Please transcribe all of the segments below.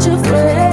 such a friend.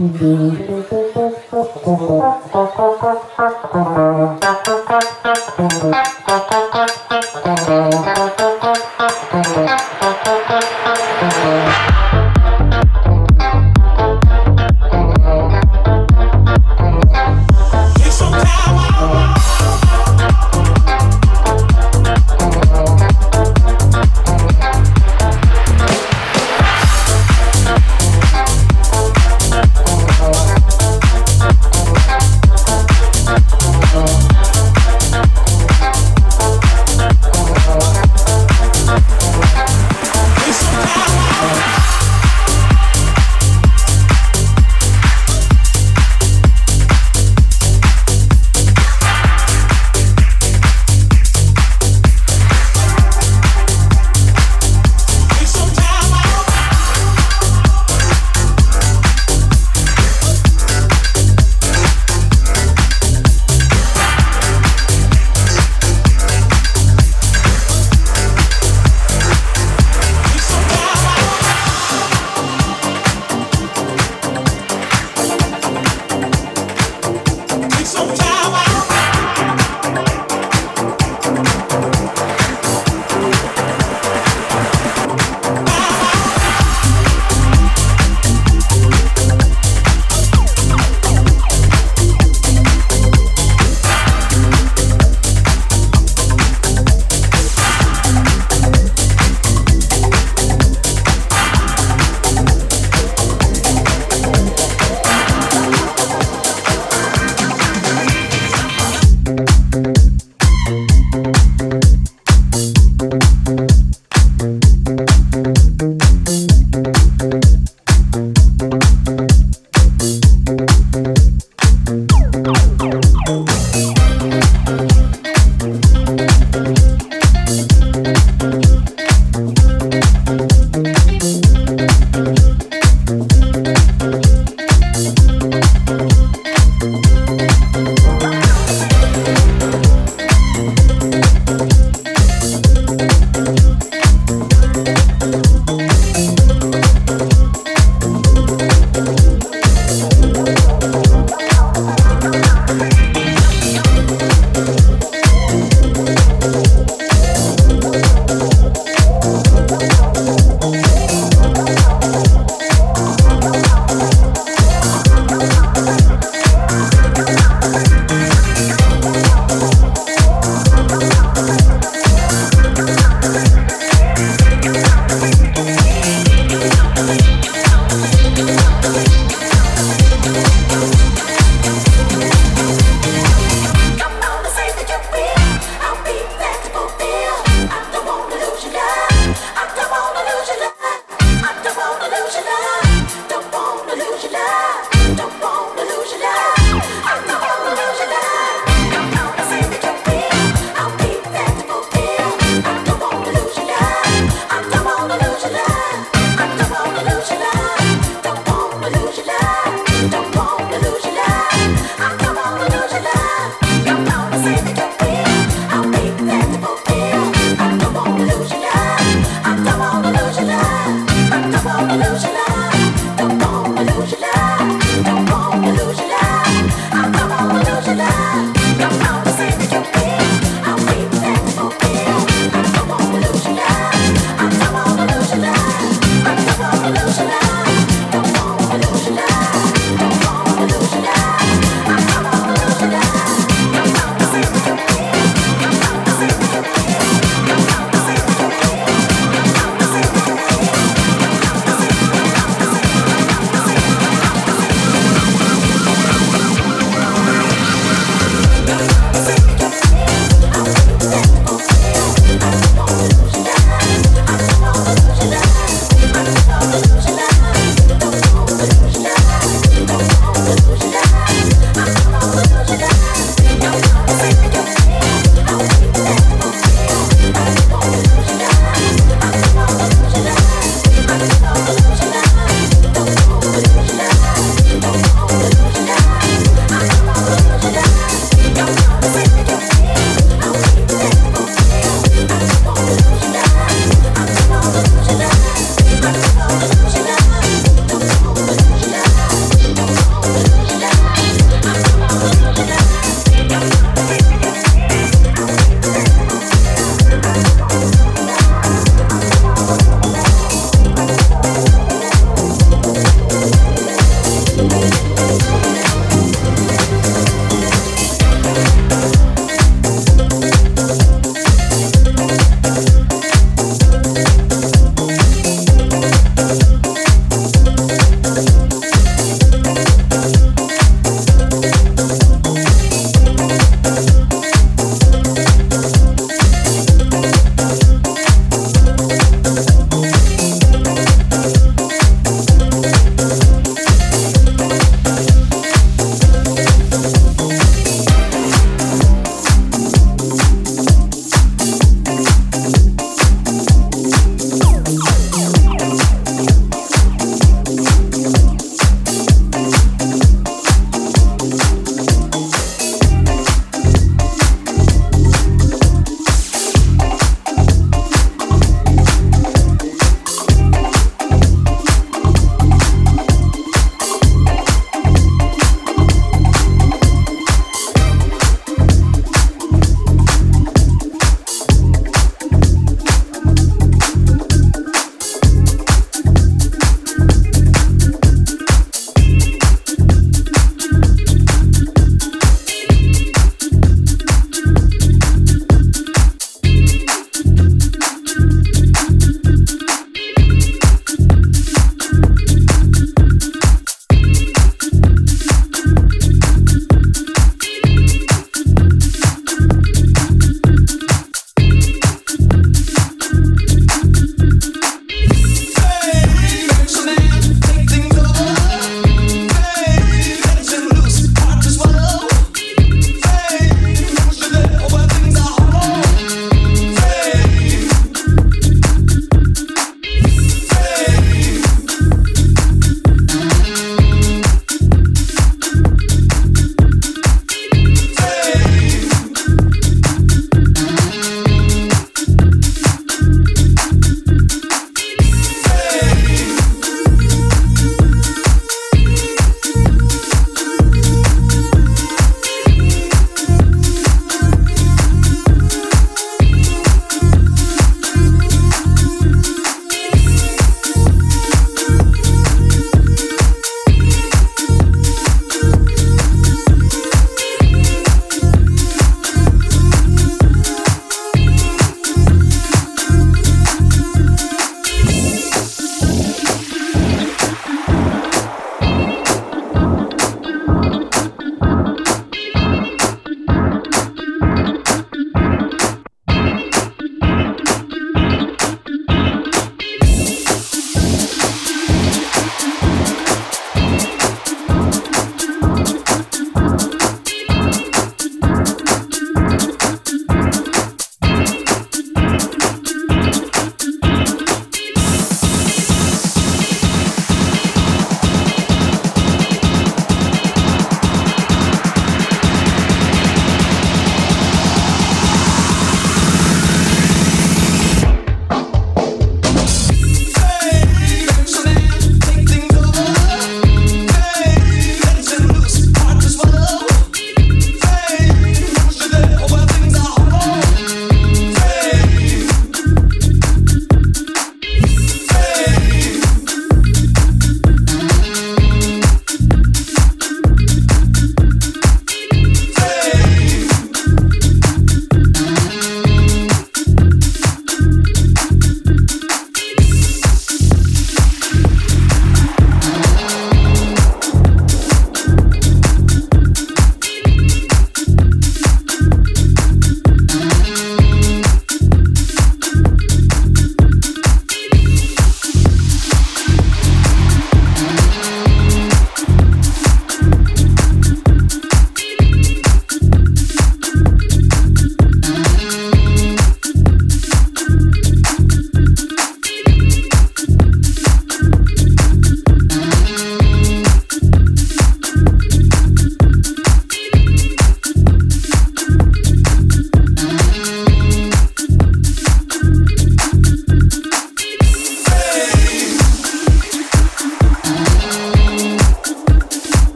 Thank you.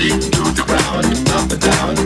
body to the ground, up and down.